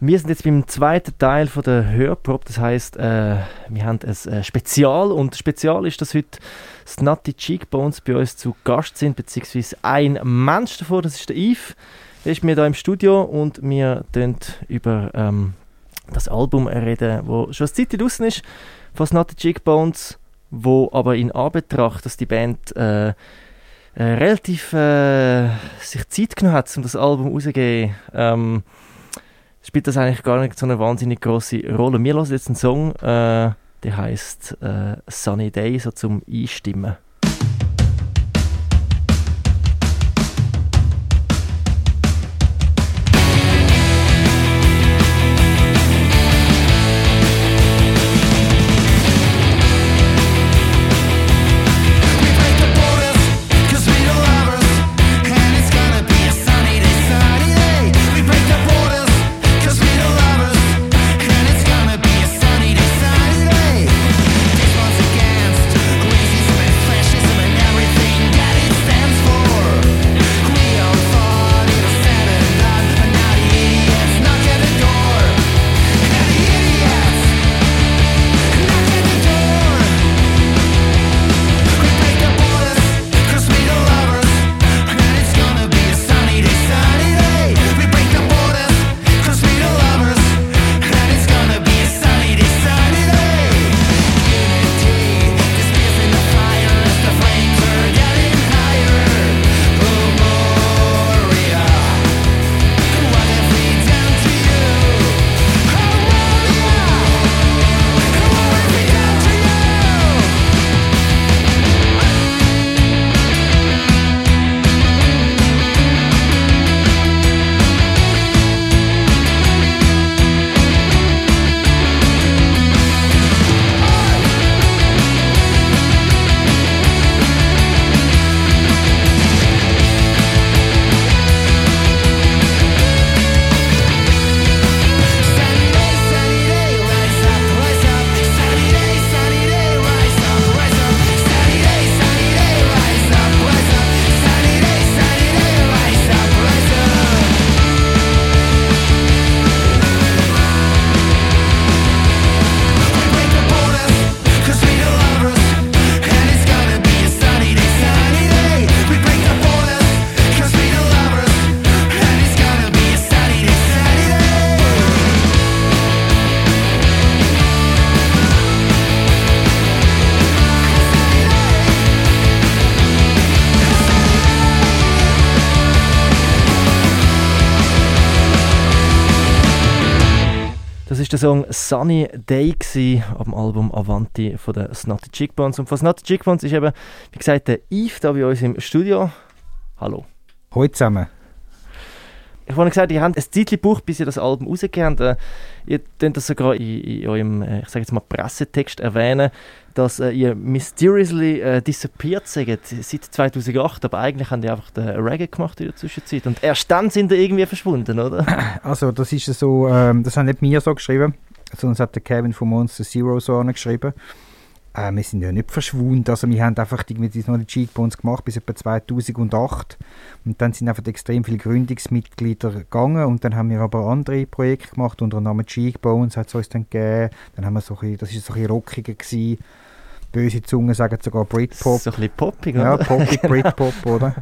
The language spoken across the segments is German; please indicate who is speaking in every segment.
Speaker 1: Wir sind jetzt beim zweiten Teil von der Hörprobe, das heißt, äh, wir haben ein äh, Spezial. Und Spezial ist, dass heute Snutty Cheekbones bei uns zu Gast sind, beziehungsweise ein Mensch davor, das ist der Yves. Er ist mir da im Studio und wir reden über ähm, das Album reden, wo schon eine Zeit draußen ist, von Snutty Cheekbones, wo aber in Anbetracht, dass die Band äh, äh, relativ äh, sich Zeit genommen hat, um das Album rauszugeben, ähm, spielt das eigentlich gar nicht so eine wahnsinnig große Rolle. Wir hören jetzt einen Song, äh, der heißt äh, Sunny Day, so zum Einstimmen. Ist der Song Sunny Day am Album Avanti von den Snotty Cheekbones. Und von Snotty Cheekbones ist eben, wie gesagt, der Yves da bei uns im Studio. Hallo.
Speaker 2: Hallo zusammen.
Speaker 1: Ich habe gesagt, ihr habt ein Zeitchen gebraucht, bis ihr das Album rausgegeben habt. Äh, ihr könnt das sogar in, in eurem, äh, ich sage jetzt mal, Pressetext erwähnen, dass äh, ihr mysteriously äh, disappeared seid seit 2008, aber eigentlich haben die einfach den Reggae gemacht in der Zwischenzeit und erst dann sind die irgendwie verschwunden, oder?
Speaker 2: Also das ist so, ähm, das haben nicht mir so geschrieben, sondern das hat der Kevin von Monster Zero so geschrieben. Äh, wir sind ja nicht verschwunden, also wir haben einfach irgendwie noch die Cheekbones gemacht bis etwa 2008 und dann sind einfach extrem viele Gründungsmitglieder gegangen und dann haben wir aber andere Projekte gemacht, unter anderem Cheekbones hat es uns dann gegeben, dann haben wir so ein bisschen, das war so ein bisschen rockiger gewesen, böse Zungen sagen sogar Britpop.
Speaker 1: So ein bisschen poppig,
Speaker 2: oder? Ja, poppig, genau. Britpop, oder?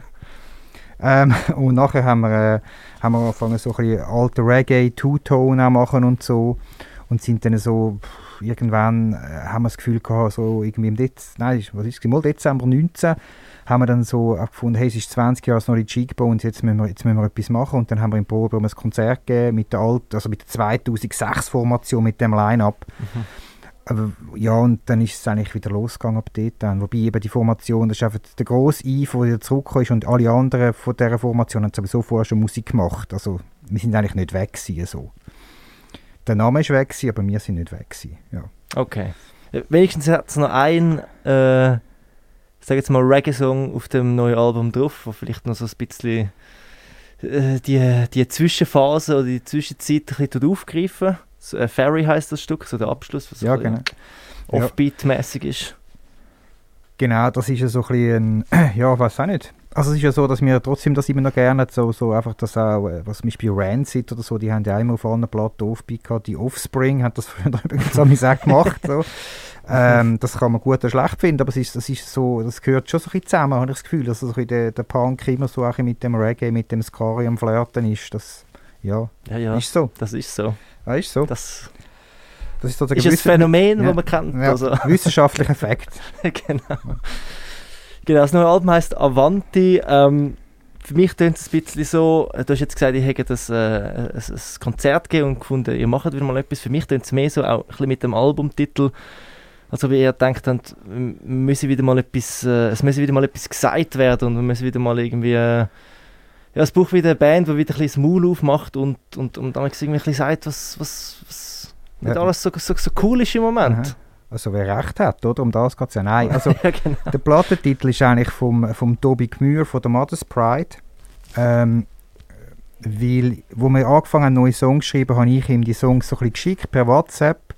Speaker 2: Ähm, und nachher haben wir, äh, haben wir angefangen, so ein bisschen alte Reggae, Two-Tone machen und so. Und sind dann so, irgendwann äh, haben wir das Gefühl gehabt, so irgendwie im Dez nein, was ist mal Dezember 19, haben wir dann so gefunden, hey, es ist 20 Jahre noch die Cheekbones, jetzt müssen wir, jetzt müssen wir etwas machen. Und dann haben wir in Probe ein Konzert gegeben mit der alten, also mit der 2006-Formation, mit dem Line-Up. Mhm aber ja, und dann ist es eigentlich wieder losgegangen ab dort dann. Wobei eben die Formation, das ist einfach der grosse Eve, der zurückgekommen ist und alle anderen von dieser Formation haben sowieso vorher schon Musik gemacht. Also wir sind eigentlich nicht weg gewesen, so. Der Name ist weg gewesen, aber wir sind nicht weg gewesen, ja.
Speaker 1: Okay. Wenigstens hat es noch ein, äh, ich sage jetzt mal Reggae-Song auf dem neuen Album drauf, wo vielleicht noch so ein bisschen äh, die, die Zwischenphase oder die Zwischenzeit ein bisschen aufgreifen so, äh, Ferry heißt das Stück, so der Abschluss, was
Speaker 2: ja, genau.
Speaker 1: Offbeat-mäßig ist.
Speaker 2: Genau, das ist ja so ein bisschen, ein, ja, weiß auch nicht. Also es ist ja so, dass wir trotzdem das immer noch gerne so, so einfach das auch, äh, was zum Beispiel Rancid oder so, die haben ja immer auf allen Platten aufgebaut, die Offspring hat das früher übrigens auch gemacht, so. Ähm, das kann man gut oder schlecht finden, aber es ist, das, ist so, das gehört schon so ein bisschen zusammen, habe ich das Gefühl, dass also der, der Punk immer so auch mit dem Reggae, mit dem Skari am Flirten ist, das, ja,
Speaker 1: ja, ja, ist so. Das ist so.
Speaker 2: Ja, ist so.
Speaker 1: Das, das ist, ist ein Phänomen, ja, das man kennt.
Speaker 2: Ja, also. Wissenschaftlicher Fakt.
Speaker 1: genau. Genau, das neue Album heisst Avanti. Ähm, für mich klingt es ein bisschen so, du hast jetzt gesagt, ich hätte das, äh, ein, ein Konzert gegeben und gefunden, ihr macht wieder mal etwas. Für mich klingt es mehr so, auch ein bisschen mit dem Albumtitel, also wie ihr denkt, müsse wieder mal etwas, äh, es müsse wieder mal etwas gesagt werden und wir müssen wieder mal irgendwie, äh, ja, es braucht wieder eine Band, die wieder ein bisschen das Maul aufmacht und, und, und dann irgendwie ein bisschen sagt, was, was, was nicht alles so, so, so cool ist im Moment. Aha.
Speaker 2: Also wer recht hat, oder? Um das geht es ja. Nein, also ja, genau. der Plattentitel ist eigentlich vom, vom Tobi Gmür von der Mother's Pride. Ähm, weil, wo wir angefangen haben, neue Songs zu schreiben, habe ich ihm die Songs so ein bisschen geschickt per WhatsApp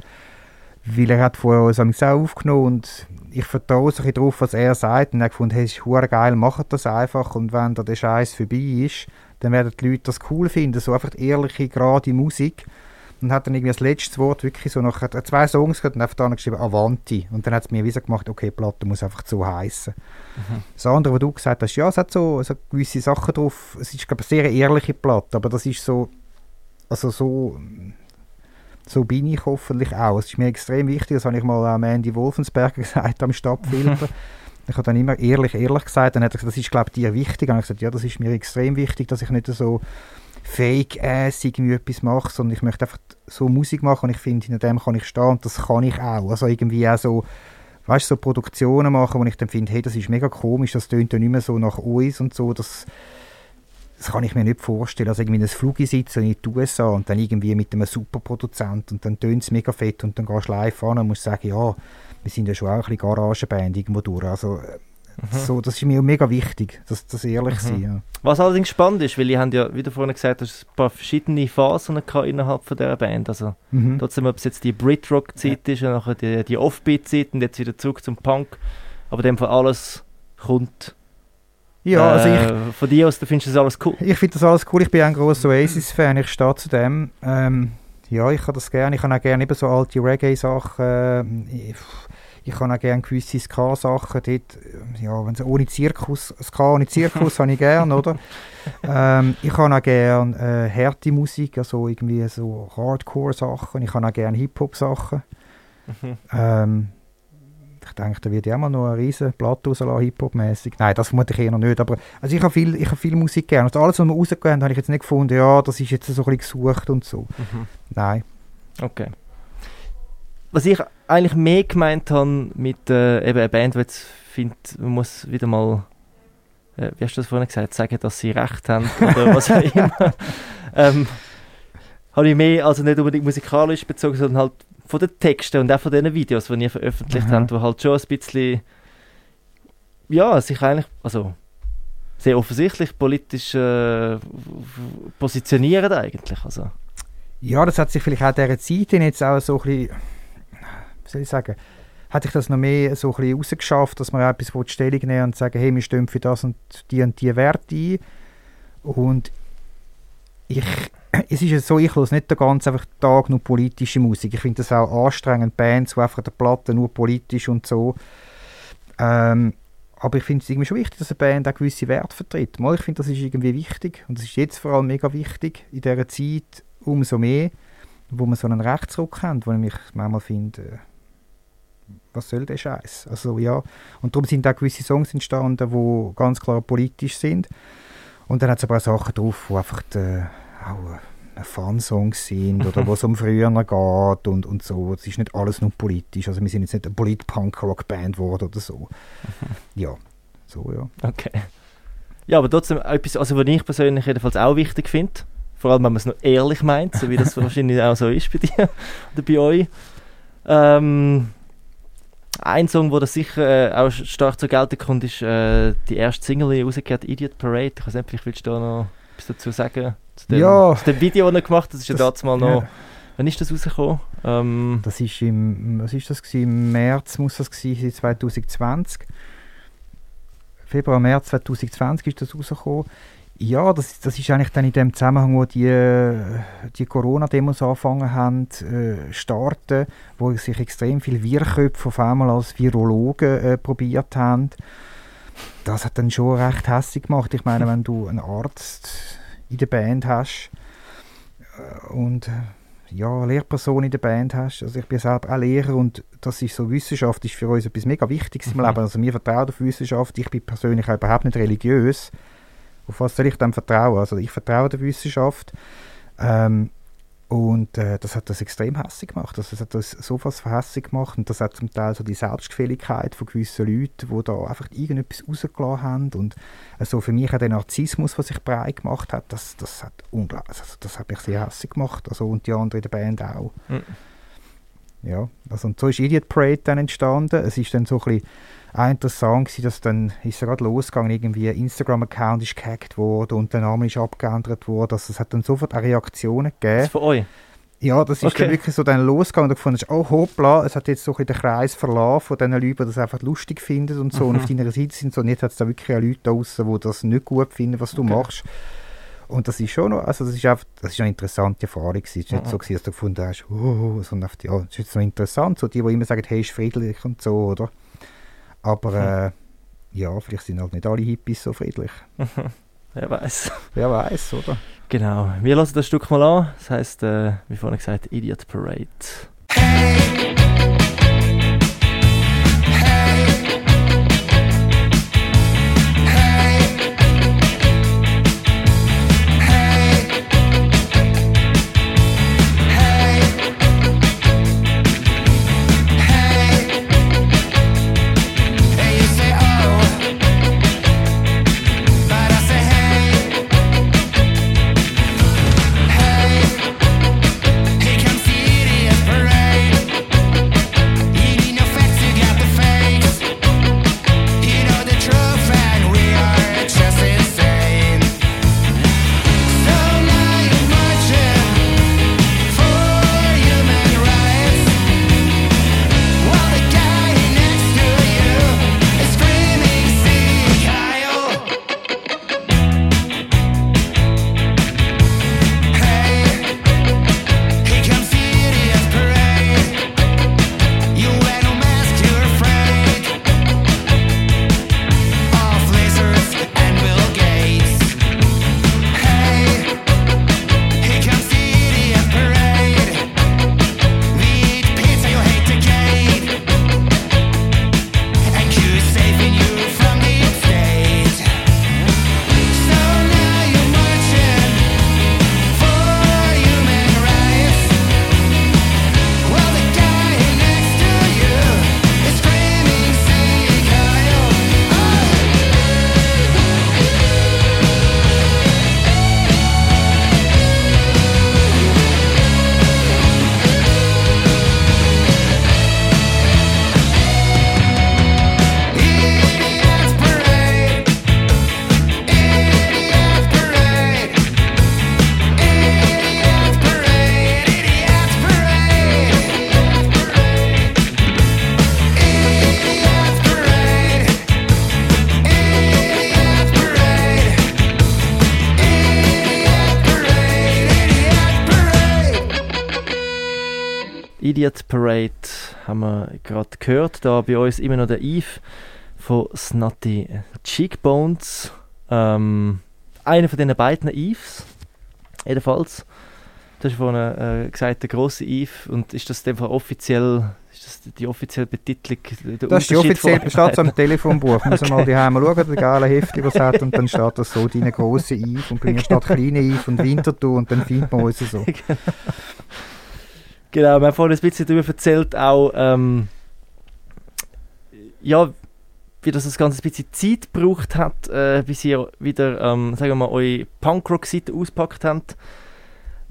Speaker 2: weil er hat vorher uns auch aufgenommen und ich vertraue so darauf, was er sagt und er hat gefunden, hey, es ist geil, macht das einfach und wenn da der Scheiß vorbei ist, dann werden die Leute das cool finden, so einfach ehrliche, gerade Musik und hat dann irgendwie das letzte Wort wirklich so nach zwei Songs gehört und einfach dann geschrieben Avanti und dann hat es mir wieder gemacht, okay, die Platte muss einfach so heißen. Mhm. Das andere, was du gesagt hast, ja, es hat so, so gewisse Sachen drauf, es ist glaube ich eine sehr ehrliche Platte, aber das ist so also so so bin ich hoffentlich auch. Es ist mir extrem wichtig, das habe ich mal am Andy Wolfensberger gesagt, am Stadtfilter. ich habe dann immer ehrlich, ehrlich gesagt, dann hat er gesagt, das ist, glaube ich, dir wichtig. Und ich gesagt, ja, das ist mir extrem wichtig, dass ich nicht so fake-ass irgendwie etwas mache, sondern ich möchte einfach so Musik machen und ich finde, hinter dem kann ich stehen und das kann ich auch. Also irgendwie auch so, weißt so Produktionen machen, wo ich dann finde, hey, das ist mega komisch, das tönt ja nicht mehr so nach uns und so, das das kann ich mir nicht vorstellen. Also irgendwie in einem Flug sitzen in die USA und dann irgendwie mit einem Superproduzent und dann tönt es mega fett und dann gehst du live an und musst sagen, ja, wir sind ja schon auch ein bisschen Garagenband irgendwo durch. Also mhm. so, das ist mir mega wichtig, dass das ehrlich mhm. sein. Ja.
Speaker 1: Was allerdings spannend ist, weil ich habe ja, wie du vorhin gesagt hast, ein paar verschiedene Phasen innerhalb von dieser Band. Also mhm. trotzdem, ob es jetzt die Brit-Rock-Zeit ja. ist und nachher die, die Offbeat-Zeit und jetzt wieder zurück zum Punk. Aber in dem Fall alles kommt
Speaker 2: ja, also ich, äh,
Speaker 1: von dir aus, du findest das alles cool?
Speaker 2: Ich finde das alles cool. Ich bin ein großer Oasis-Fan. Ich stehe zu dem. Ähm, ja, ich habe das gerne. Ich habe auch gerne eben so alte Reggae-Sachen. Ich, ich habe auch gerne gewisse Ska-Sachen. Dort, ja, wenn ohne Zirkus, Ska ohne Zirkus habe ich gerne, oder? Ähm, ich habe auch gerne äh, harte Musik, also irgendwie so Hardcore-Sachen. Ich habe auch gerne Hip-Hop-Sachen. Mhm. Ähm, ich denke, da wird ja mal noch eine riesen Platte rauslassen, Hip-Hop-mäßig. Nein, das vermute ich eher noch nicht, aber also ich habe viel, ich viel Musik gerne. Also alles, was wir rausgegeben haben, habe ich jetzt nicht gefunden, ja, das ist jetzt so ein bisschen gesucht und so. Mhm. Nein.
Speaker 1: Okay. Was ich eigentlich mehr gemeint habe mit äh, eben einer Band, die jetzt findet, man muss wieder mal, äh, wie hast du das vorhin gesagt, sagen, dass sie recht haben oder was auch immer. ähm, habe ich mehr, also nicht unbedingt musikalisch bezogen, sondern halt von den Texten und auch von den Videos, die ihr veröffentlicht habt, die halt schon ein bisschen, ja, sich eigentlich, also sehr offensichtlich politisch äh, positionieren eigentlich, also.
Speaker 2: Ja, das hat sich vielleicht auch dieser Zeit jetzt auch so ein bisschen, soll ich sagen, hat ich das noch mehr so ein bisschen rausgeschafft, dass man etwas Stellung nehmen und sagen, hey, wir stehen für das und die und die Werte ein. Und ich es ist so, ich höre nicht den ganzen Tag nur politische Musik. Ich finde das auch anstrengend, Bands, die einfach der Platte nur politisch und so. Ähm, aber ich finde es irgendwie schon wichtig, dass eine Band auch gewisse Werte vertritt. Mal, ich finde, das ist irgendwie wichtig. Und das ist jetzt vor allem mega wichtig, in dieser Zeit umso mehr, wo man so einen Rechtsruck hat, wo ich mich manchmal finde, äh, was soll der Scheiß? Also ja, und darum sind auch gewisse Songs entstanden, die ganz klar politisch sind. Und dann hat es aber auch Sachen drauf, die einfach die, auch Fansongs sind oder was um früher geht und, und so. Es ist nicht alles nur politisch. Also wir sind jetzt nicht eine Polit-Punk-Rock-Band geworden oder so. ja, so ja.
Speaker 1: Okay. Ja, aber trotzdem etwas, also was ich persönlich jedenfalls auch wichtig finde, vor allem wenn man es noch ehrlich meint, so wie das wahrscheinlich auch so ist bei dir oder bei euch. Ähm, ein Song, der sicher äh, auch stark zur Geltung kommt, ist äh, die erste Single, die rausgekehrt, Idiot Parade. Ich weiß nicht, vielleicht willst du da noch etwas dazu sagen? Zu dem, ja. Zu dem Video, das er gemacht hat, das ist das, ja damals mal noch... Ja. Wann ist das rausgekommen?
Speaker 2: Ähm, das ist im... Was ist das gewesen? Im März muss das gewesen 2020. Februar, März 2020 ist das rausgekommen. Ja, das, das ist eigentlich dann in dem Zusammenhang, wo die, die Corona-Demos angefangen haben, äh, starten, wo sich extrem viele Wirrköpfe auf einmal als Virologen äh, probiert haben. Das hat dann schon recht hässlich gemacht. Ich meine, wenn du einen Arzt in der Band hast äh, und äh, ja, Lehrperson in der Band hast. Also ich bin selber auch Lehrer und das ist so, Wissenschaft ist für uns etwas mega Wichtiges im mhm. Leben. Also wir vertrauen auf Wissenschaft. Ich bin persönlich auch überhaupt nicht religiös auf was soll ich dann vertrauen? Also ich vertraue der Wissenschaft. Ähm, und äh, das hat das extrem hässlich gemacht. Also das hat das so was hässlich gemacht und das hat zum Teil so die Selbstgefälligkeit von gewissen Leuten, die da einfach irgendetwas rausgelassen haben und also für mich auch der Narzissmus, was sich breit gemacht hat, das, das hat unglaublich, also das hat mich sehr hässlich gemacht. Also und die anderen in der Band auch. Mhm. Ja, also und so ist Idiot Parade dann entstanden. Es ist dann so ein bisschen auch interessant war, dass dann ist gerade losgegangen, irgendwie ein Instagram-Account ist gehackt worden und der Name ist abgeändert worden. Also es hat dann sofort auch Reaktionen gegeben. Das
Speaker 1: von euch?
Speaker 2: Ja, das ist okay. dann wirklich so dann losgegangen und du gefunden, oh hoppla, es hat jetzt so den Kreis verlassen von den Leuten, die das einfach lustig finden und so. Mhm. Und auf deiner Seite sind so, und jetzt hat es da wirklich auch Leute draußen, die das nicht gut finden, was du okay. machst. Und das ist schon noch, also das ist einfach, das ist eine interessante Erfahrung Es ist nicht mhm. so gewesen, dass du gefunden hast, oh, sondern ja, das ist jetzt noch interessant, so die, die immer sagen, hey, ist friedlich und so, oder? Aber hm. äh, ja, vielleicht sind halt nicht alle Hippies so friedlich.
Speaker 1: Wer weiß.
Speaker 2: Wer weiß, oder?
Speaker 1: Genau. Wir lassen das Stück mal an. Das heißt, äh, wie vorhin gesagt, Idiot Parade. Hey. Idiot Parade haben wir gerade gehört. Da bei uns immer noch der Eve von Snotty Cheekbones. Ähm, einer von diesen beiden Eves, jedenfalls. Du hast vorhin äh, gesagt, der große Eve. Und ist das dem offiziell, ist das die offizielle Betitlung?
Speaker 2: Das ist die offizielle, steht so am Telefonbuch. Muss okay. mal die mal schauen, der geile Hefte, was hat. Und dann steht das so, deine große Eve. Und bei mir steht kleine Eve und Winterthur. Und dann findet man uns so. genau.
Speaker 1: Wir haben vorhin ein bisschen darüber erzählt, auch, ähm, ja, wie das, das Ganze ein bisschen Zeit gebraucht hat, äh, bis ihr wieder, ähm, sagen wir mal, eure Punkrock-Seite auspackt habt.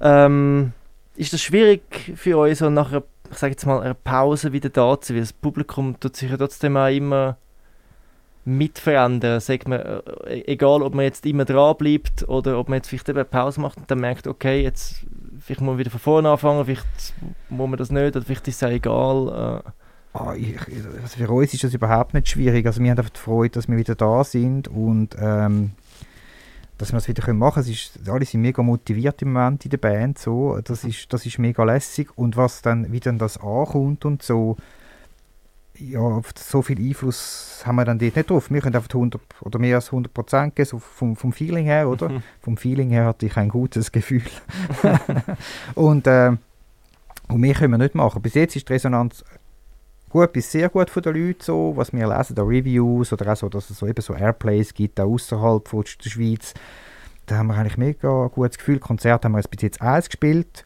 Speaker 1: Ähm, ist das schwierig für euch, so nach einer, ich sage jetzt mal, einer Pause wieder da zu sein? Das Publikum tut sich ja trotzdem auch immer mitverändern. Sagt man, äh, egal, ob man jetzt immer dran bleibt oder ob man jetzt vielleicht eben eine Pause macht und dann merkt, okay, jetzt vielleicht muss man wieder von vorne anfangen, vielleicht muss man das nicht, oder vielleicht ist es auch egal. Äh,
Speaker 2: Oh, ich, also für uns ist das überhaupt nicht schwierig. Also wir haben einfach die Freude, dass wir wieder da sind und ähm, dass wir das wieder machen können. Alle sind mega motiviert im Moment in der Band. So. Das, ist, das ist mega lässig. Und was dann, wie dann das ankommt und so, ja, so viel Einfluss haben wir dann dort nicht drauf. Wir können einfach 100 oder mehr als 100 Prozent geben, so vom, vom Feeling her, oder? Mhm. Vom Feeling her hatte ich ein gutes Gefühl. und, äh, und mehr können wir nicht machen. Bis jetzt ist die Resonanz gut bis sehr gut von den Leuten so, was wir lesen, da Reviews oder auch so, dass es so eben so Airplays gibt, auch außerhalb von der Schweiz. Da haben wir eigentlich mega gutes Gefühl. Konzert haben wir jetzt bis jetzt eins gespielt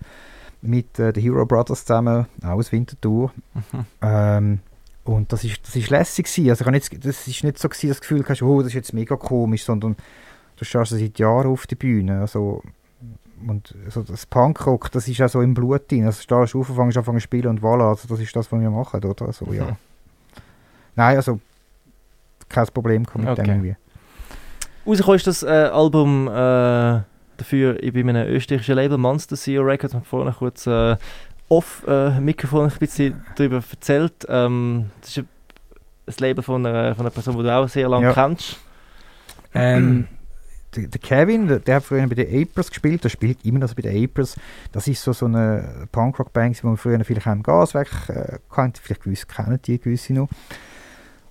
Speaker 2: mit äh, den Hero Brothers zusammen, auch aus Winterthur. Mhm. Ähm, und das ist, das ist lässig gewesen. Also nicht, das ist nicht so gewesen, das Gefühl hast, oh, das ist jetzt mega komisch, sondern du stehst seit Jahren auf der Bühne. Also, und so das Punkrock, das ist auch so im Blut drin. Also stehst auf, fängst an zu spielen und voilà, also das ist das, was wir machen, oder? Also, ja. Mhm. Nein, also kein Problem mit okay. dem irgendwie.
Speaker 1: Rausgekommen ist das äh, Album äh, dafür bei einem österreichischen Label, Monster Zero Records, haben vorhin kurz äh, off-Mikrofon ein bisschen darüber erzählt. Ähm, das ist ein, Label von einer, von einer Person, die du auch sehr lange ja. kennst.
Speaker 2: Ähm, der, der, Kevin, der, der, hat früher bei den Apers gespielt, der spielt immer noch bei den Apers. Das ist so, so eine Punkrock-Band, die man früher vielleicht auch im Gaswerk äh, kannte, vielleicht gewisse kennen die gewisse noch.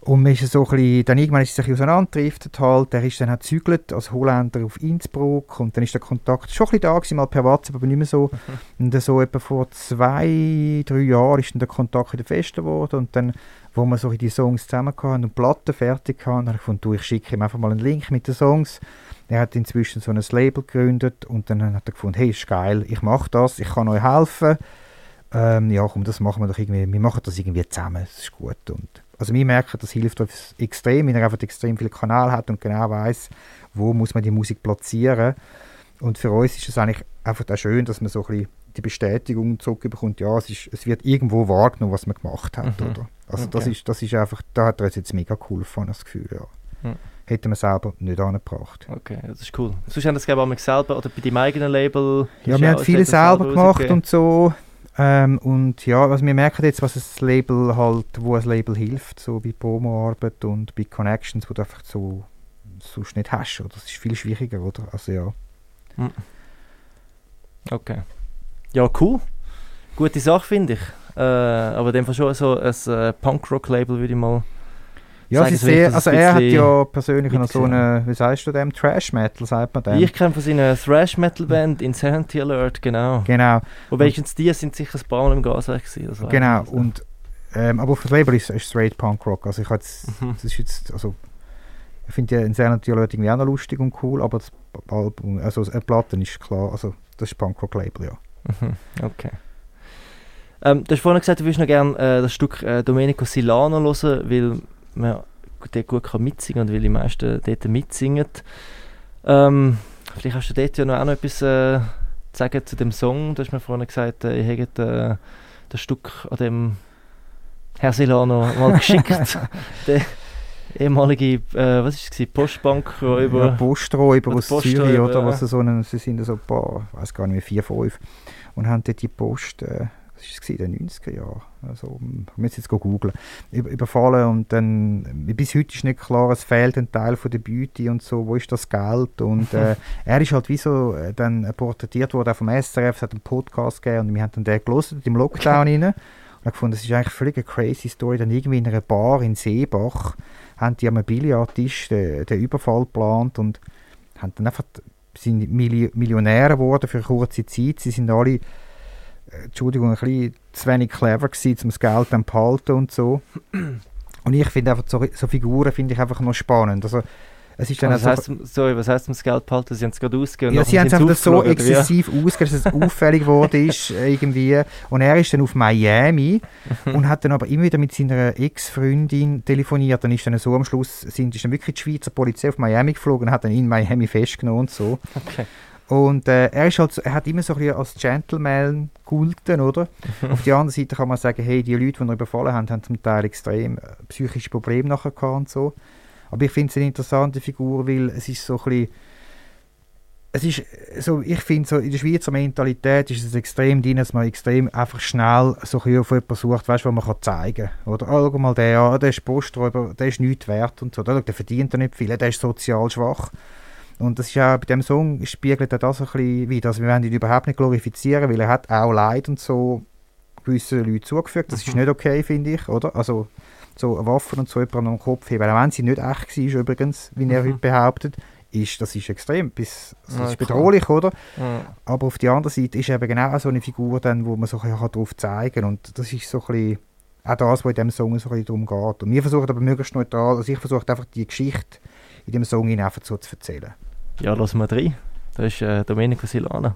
Speaker 2: Und man ist so ein bisschen, dann irgendwann ist es sich auseinanderdriftet halt, der ist dann auch gezügelt als Holländer auf Innsbruck und dann ist der Kontakt schon ein bisschen da gewesen, mal per WhatsApp, aber nicht mehr so. Mhm. Und so etwa vor zwei, drei Jahren ist dann der Kontakt wieder fester geworden und dann, wo wir so die Songs zusammen hatten und Platten fertig hatten, habe ich gefunden, du, ich schicke ihm einfach mal einen Link mit den Songs. Er hat inzwischen so ein Label gegründet und dann hat er gefunden, hey, ist geil, ich mache das, ich kann euch helfen. Ähm, ja, komm, das machen wir doch irgendwie, wir machen das irgendwie zusammen, das ist gut und also wir merken, das hilft uns extrem, wenn er einfach extrem viele Kanäle hat und genau weiß, wo muss man die Musik platzieren. Und für uns ist es eigentlich einfach auch schön, dass man so ein bisschen die Bestätigung zurückbekommt, ja, es, ist, es wird irgendwo wahrgenommen, was man gemacht hat. Mhm. Oder? Also okay. das, ist, das ist einfach, da hat er uns jetzt mega cool von das Gefühl, ja. Mhm. Hätten wir selber nicht angebracht.
Speaker 1: Okay, das ist cool. Sonst haben das glaube ich selber oder bei deinem eigenen Label?
Speaker 2: Ja, wir haben viele selber gemacht und so. Ähm, und ja, also wir merken jetzt, was das Label halt, wo ein Label hilft, so bei Promoarbeit und bei Connections, wo du einfach so sonst nicht hast. Oder? Das ist viel schwieriger, oder? Also ja. Hm.
Speaker 1: Okay. Ja, cool. Gute Sache, finde ich. Äh, aber in dem Fall schon so ein äh, Punkrock-Label, würde ich mal
Speaker 2: ja, sie sehr, also er hat ja persönlich noch so eine, wie sagst du dem, Trash Metal, sagt man dem?
Speaker 1: Ich kenne von seiner Thrash Metal Band Insanity Alert, genau.
Speaker 2: Genau.
Speaker 1: Wobei und, die sind sicher ein paar Mal im Gaswerk gewesen.
Speaker 2: Genau, und, ähm, aber auf das Label ist es straight Punk Rock, also ich jetzt, mhm. das ist jetzt, also ich finde ja Insanity Alert irgendwie auch noch lustig und cool, aber das Album, also eine Platte ist klar, also das ist Punk Rock Label, ja.
Speaker 1: Mhm. Okay. Ähm, du hast vorhin gesagt, du würdest noch gerne äh, das Stück äh, Domenico Silano hören, weil man dort gut kann mitsingen und weil die meisten dort mitsingen. Ähm, vielleicht hast du dort ja noch auch noch etwas äh, zu sagen zu dem Song. Du hast mir vorhin gesagt, äh, ihr hättet äh, das Stück an dem Herr Silano mal geschickt. der ehemalige, äh, was ist es, Postbankräuber?
Speaker 2: Ja, Posträuber aus Zürich, oder? Was so einen, sie sind so ein paar, ich weiß gar nicht mehr, vier, fünf. Und haben dort die Post... Äh, was war in den 90er Jahren, also, ich muss jetzt googeln, überfallen und dann, bis heute ist nicht klar, es fehlt ein Teil von der Beute und so, wo ist das Geld? Und äh, er ist halt wie so äh, dann porträtiert worden vom SRF, es hat einen Podcast gegeben und wir haben dann den gelesen im Lockdown rein. Und ich fand, das ist eigentlich völlig eine crazy Story, dann irgendwie in einer Bar in Seebach haben die am Billardtisch den, den Überfall geplant und haben dann einfach sind Millionäre geworden für eine kurze Zeit. Sie sind alle Entschuldigung, ein bisschen zu wenig clever gewesen, um das Geld dann behalten und so. Und ich finde einfach, so, so Figuren finde ich einfach noch spannend. Also, es ist dann
Speaker 1: also was, heißt, sorry, was heisst das Geld behalten? Sie haben es gerade ausgegeben?
Speaker 2: Ja, sie haben es einfach so exzessiv ausgegeben, dass es auffällig geworden ist irgendwie. Und er ist dann auf Miami und hat dann aber immer wieder mit seiner Ex-Freundin telefoniert. Dann ist dann so am Schluss, sind, ist dann wirklich die Schweizer Polizei auf Miami geflogen und hat dann ihn in Miami festgenommen und so. Okay. Und äh, er, ist halt, er hat immer so ein bisschen als Gentleman gegolten, oder? Auf der anderen Seite kann man sagen, hey, die Leute, die ihn überfallen haben, haben zum Teil extrem äh, psychische Probleme nachher gehabt und so. Aber ich finde es eine interessante Figur, weil es ist so ein bisschen, es ist so, ich finde so, in der Schweizer Mentalität ist es extrem drin, dass man extrem einfach schnell so ein auf jemanden sucht, weißt, was man kann zeigen kann. Oder, oh, schau mal den an, der ist Posträuber, der ist nichts wert und so, der, der verdient ja nicht viel, der ist sozial schwach. Und das ist ja bei dem Song spiegelt er das ein bisschen wieder. Also wir wollen ihn überhaupt nicht glorifizieren, weil er hat auch Leid und so gewissen Leuten zugefügt. Das ist mhm. nicht okay, finde ich, oder? Also so Waffen und so jemandem am Kopf heben, auch wenn sie nicht echt war übrigens, wie er mhm. heute behauptet, ist, das ist extrem, bis, das ja, ist bedrohlich, klar. oder? Ja. Aber auf der anderen Seite ist eben genau so eine Figur, dann, wo man so ein darauf zeigen kann und das ist so ein bisschen auch das, was in diesem Song so ein darum geht. Und wir versuchen aber möglichst neutral, also ich versuche einfach die Geschichte in dem Song einfach so zu erzählen.
Speaker 3: Ja, lassen wir rein. Das ist äh, Domenico Silana.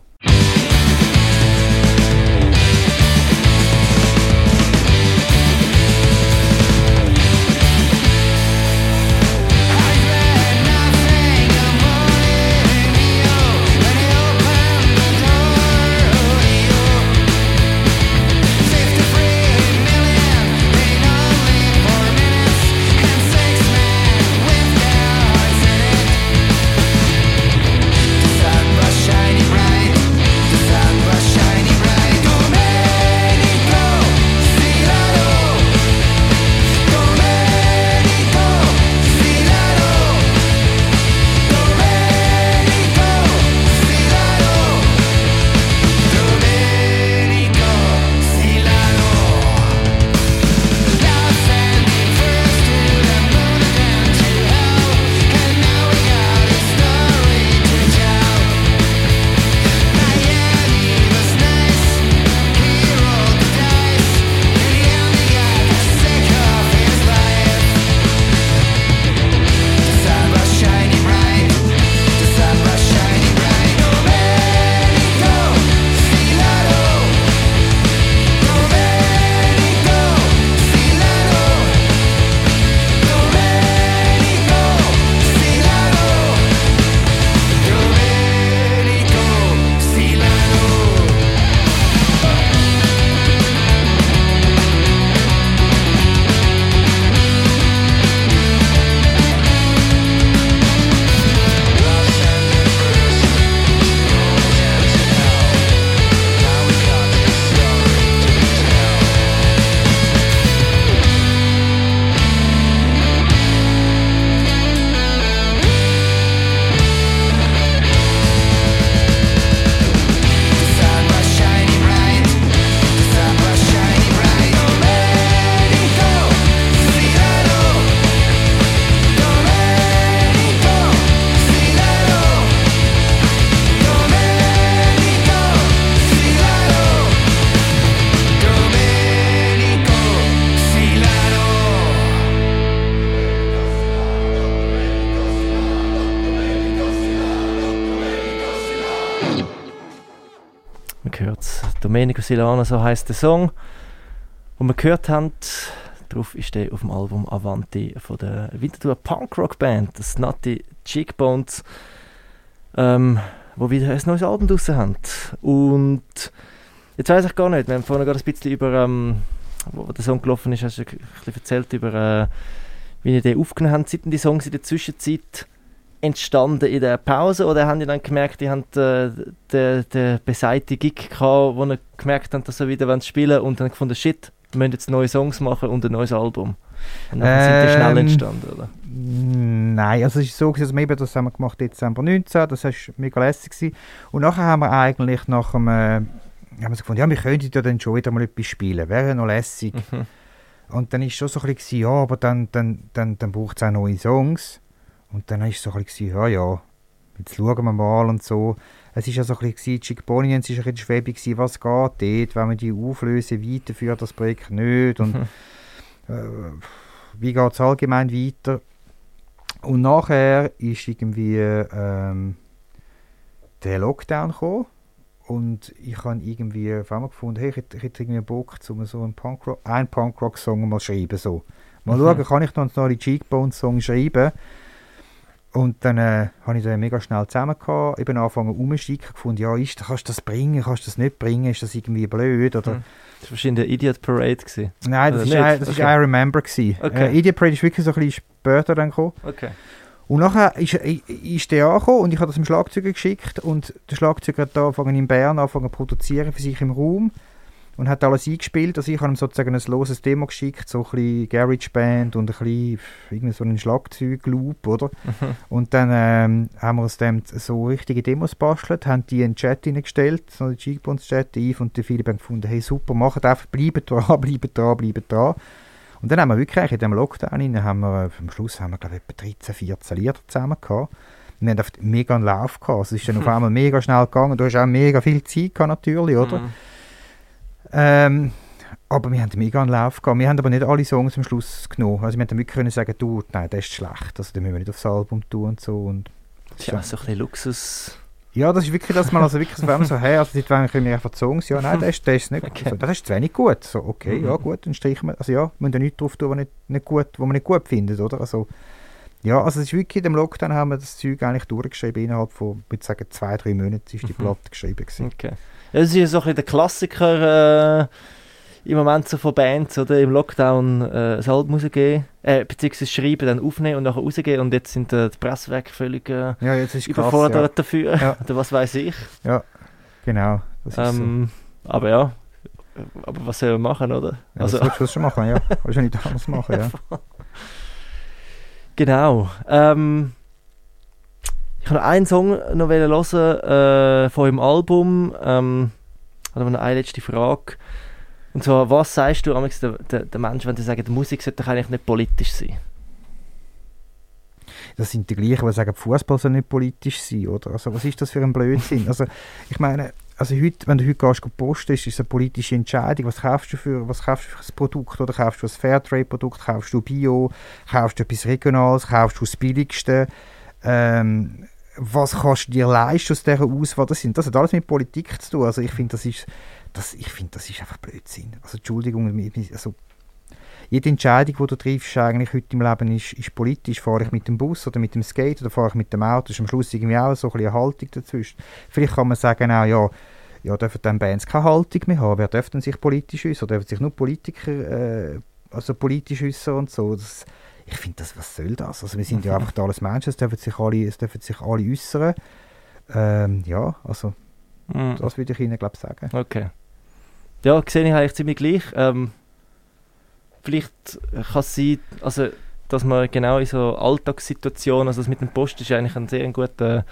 Speaker 3: Domenico Silana, so heißt der Song, den wir gehört haben. Darauf ist der auf dem Album Avanti von der Winterthur Punkrock Band, das Nutty Cheekbones, ähm, wo wieder ein neues Album draussen haben. Und jetzt weiß ich gar nicht, wir haben vorhin gerade ein bisschen über, ähm, wo der Song gelaufen ist, hast du ein bisschen erzählt über, äh, wie ihr den aufgenommen habt. Sind die Songs in der Zwischenzeit entstanden in der Pause oder haben die dann gemerkt, die haben äh, den, Gig gehabt, wo sie gemerkt haben, dass sie wieder spielen wollen und dann gefunden, shit, wir müssen jetzt neue Songs machen und ein neues Album. Und dann ähm, sind die schnell ähm, entstanden, oder?
Speaker 2: Nein, also es ist so, also wir das haben wir gemacht Dezember 19, das war mega lässig gewesen. und nachher haben wir eigentlich nach einem, äh, haben wir gefunden, ja, wir könnten ja dann schon wieder mal etwas spielen, wäre noch lässig. Mhm. Und dann ist schon so ein bisschen, ja, aber dann, dann, dann, dann braucht es auch neue Songs. Und dann war es so ein bisschen, ja, ja, jetzt schauen wir mal und so. Es war ja so ein bisschen, Chickbonians war ein bisschen schwebig, was geht dort, wenn wir die auflösen, weiterführen das Projekt nicht und äh, wie geht es allgemein weiter. Und nachher ist irgendwie ähm, der Lockdown gekommen und ich habe irgendwie auf einmal gefunden, hey, ich hätte, ich hätte irgendwie Bock, um so einen Punkrock, einen Punkrock-Song mal schreiben, so. Mal mhm. schauen, kann ich noch einen Cheekbone-Song schreiben und dann äh, habe ich da mega schnell zusammen gehabt, eben angefangen umzusteigen, gefunden, ja, ist, kannst du das bringen, kannst du das nicht bringen, ist das irgendwie blöd, oder... Hm.
Speaker 3: Das war wahrscheinlich der Idiot Parade gewesen.
Speaker 2: Nein, das, I, das okay. I Remember gewesen. Okay. Äh, Idiot Parade ist wirklich so ein bisschen später dann gekommen.
Speaker 3: Okay.
Speaker 2: Und nachher ist, ist der angekommen und ich habe das dem Schlagzeuger geschickt und der Schlagzeuger hat da angefangen in Bern angefangen zu produzieren für sich im Raum und hat alles eingespielt. Also ich habe ihm sozusagen ein loses Demo geschickt, so ein bisschen Garage Band und ein bisschen irgendwie so einen Schlagzeugloop, oder? Mhm. Und dann ähm, haben wir aus dem so richtige Demos bastelt, haben die in den Chat hineingestellt, so den Cheekbones Chat, Yves und der Philipp haben gefunden, hey super, macht einfach, bleibt dran, bleibt dran, bleibt dran. Und dann haben wir wirklich in diesem Lockdown rein, haben wir, am Schluss haben wir glaube ich etwa 13, 14 Lieder zusammen gehabt. wir haben mega einen Lauf gehabt. Also es ist dann auf einmal mega schnell gegangen. Du hast auch mega viel Zeit gehabt, natürlich, oder? Mhm. Ähm, aber wir haben mega einen Lauf gehabt. Wir haben aber nicht alle Songs am Schluss genommen. Also wir haben wirklich können sagen, du, nein, das ist schlecht. Also den müssen wir nicht aufs Album tun und so. Und
Speaker 1: das ist ja so ein bisschen Luxus.
Speaker 2: Ja, das ist wirklich das mal, also wirklich, man so, hey, also wann können wir einfach Songs, ja, nein, das ist, das ist nicht okay. also, das ist zu wenig gut. So, okay, mhm. ja, gut, dann streichen wir, also ja, wir müssen ja nichts drauf tun, was, nicht, nicht gut, was man nicht gut findet, oder? Also, ja, also es ist wirklich, in dem Lockdown haben wir das Zeug eigentlich durchgeschrieben, innerhalb von, ich würde sagen, zwei, drei Monaten ist die mhm. Platte geschrieben gewesen.
Speaker 1: Okay. Das ist ja so ein bisschen der Klassiker, äh im Moment so von Bands, oder? Im Lockdown äh, das Album rausgeben, äh, beziehungsweise schreiben, dann aufnehmen und nachher rausgehen und jetzt sind äh, die Presswerke völlig äh,
Speaker 2: ja, ist
Speaker 1: überfordert
Speaker 2: krass, ja.
Speaker 1: dafür, ja. oder was weiß ich.
Speaker 2: Ja, genau.
Speaker 1: Ähm, so. Aber ja, aber was soll man machen, oder?
Speaker 2: Ja, also, das du schon machen, ja. Willst du nicht anders machen, ja.
Speaker 1: genau. Ähm, ich habe noch einen Song noch hören äh, von dem Album. Ähm, habe noch eine letzte Frage. Und zwar, was sagst du den, den, den Menschen, wenn sie sagen, die Musik sollte doch eigentlich nicht politisch sein?
Speaker 2: Das sind die gleichen, die sagen, Fußball soll nicht politisch sein, oder? Also was ist das für ein Blödsinn? also ich meine, also heute, wenn du heute gehst, posten, ist es eine politische Entscheidung. Was kaufst du für, was kaufst du für ein Produkt? Oder kaufst du ein Fairtrade-Produkt? Kaufst du Bio? Kaufst du etwas Regionales? Kaufst du das Billigste? Ähm, was kannst du dir leisten aus dieser Auswahl? Das, sind, das hat alles mit Politik zu tun. Also ich finde, das ist das, ich finde, das ist einfach Blödsinn. Also Entschuldigung, also jede Entscheidung, die du triffst eigentlich heute im Leben, ist, ist politisch. Fahre ich mit dem Bus oder mit dem Skate oder fahre ich mit dem Auto, ist am Schluss irgendwie auch so ein eine Haltung dazwischen. Vielleicht kann man sagen auch, ja, ja, dürfen dann Bands keine Haltung mehr haben? Wer dürfte sich politisch äußern? Dürfen sich nur Politiker äh, also politisch äußern und so? Das, ich finde, das, was soll das? Also wir sind ja einfach alles Menschen, es dürfen sich alle, es dürfen sich alle äußern. Ähm, ja, also mhm. das würde ich Ihnen, glaube ich, sagen.
Speaker 1: Okay. Ja, sehe ich eigentlich ziemlich gleich. Ähm, vielleicht kann es sein, also, dass man genau in so Alltagssituationen, also das mit dem Post ist eigentlich ein sehr guter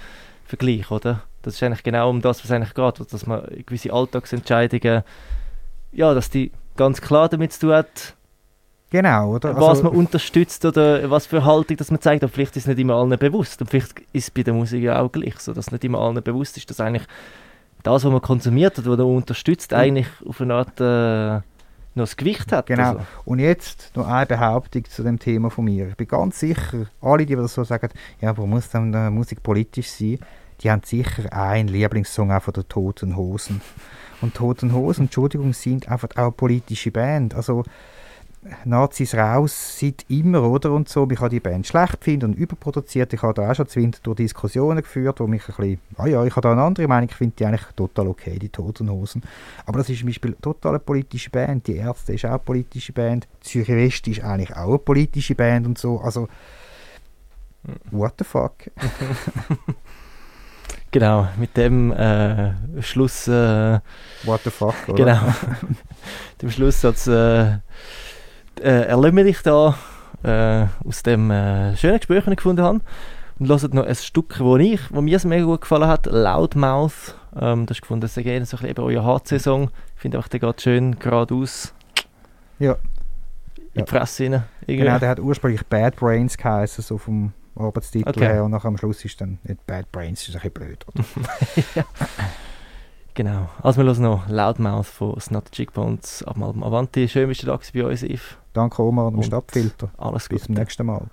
Speaker 1: Vergleich, oder? Das ist eigentlich genau um das, was eigentlich geht, dass man gewisse Alltagsentscheidungen, ja, dass die ganz klar damit zu tun hat,
Speaker 2: Genau, oder?
Speaker 1: Was also, man unterstützt oder was für Haltung das man zeigt. Und vielleicht ist es nicht immer allen bewusst. Und vielleicht ist es bei der Musik ja auch gleich so, dass nicht immer allen bewusst ist, dass eigentlich das, was man konsumiert hat, was man unterstützt, eigentlich auf eine Art äh, noch das Gewicht hat.
Speaker 2: Genau. Also. Und jetzt noch eine Behauptung zu dem Thema von mir. Ich bin ganz sicher, alle, die das so sagen, ja, wo muss dann äh, Musik politisch sein, die haben sicher einen Lieblingssong auch von der Toten Hosen. Und Toten Hosen, Entschuldigung, sind einfach auch politische Band. Also Nazis raus seit immer, oder? Und so. Ich habe die Band schlecht finden und überproduziert. Ich habe da auch schon zu durch Diskussionen geführt, wo mich ein bisschen, ah ja, ich habe da eine andere Meinung, ich finde die eigentlich total okay, die Toten Hosen. Aber das ist zum Beispiel total eine politische Band. Die Ärzte ist auch eine politische Band. Zürich West ist eigentlich auch eine politische Band und so. Also, what the fuck?
Speaker 1: genau, mit dem äh, Schluss. Äh,
Speaker 2: what the fuck, oder?
Speaker 1: Genau. dem Schlusssatz. Äh, äh, dich da äh, aus dem äh, schönen Gespräch, das ich gefunden habe. Und hört noch ein Stück, wo, ich, wo mir sehr mega gut gefallen hat, Loudmouth. Ähm, das ist gefunden, das ist gerne so ein bisschen euer HC-Song. Ich finde auch, der geht schön geradeaus.
Speaker 2: Ja.
Speaker 1: In die Fresse rein.
Speaker 2: Genau, der hat ursprünglich Bad Brains geheißen, so vom Arbeitstitel okay. her. Und nachher am Schluss ist dann nicht Bad Brains, ist ein bisschen blöd. Oder? ja.
Speaker 1: Genau. Also wir hören noch Loudmouth von Snot Cheekbones ab Avanti. Schön, bist du da bei uns, Yves.
Speaker 2: Danke Omar und dem Stadtfilter.
Speaker 1: Alles Bis
Speaker 2: zum nächsten Mal.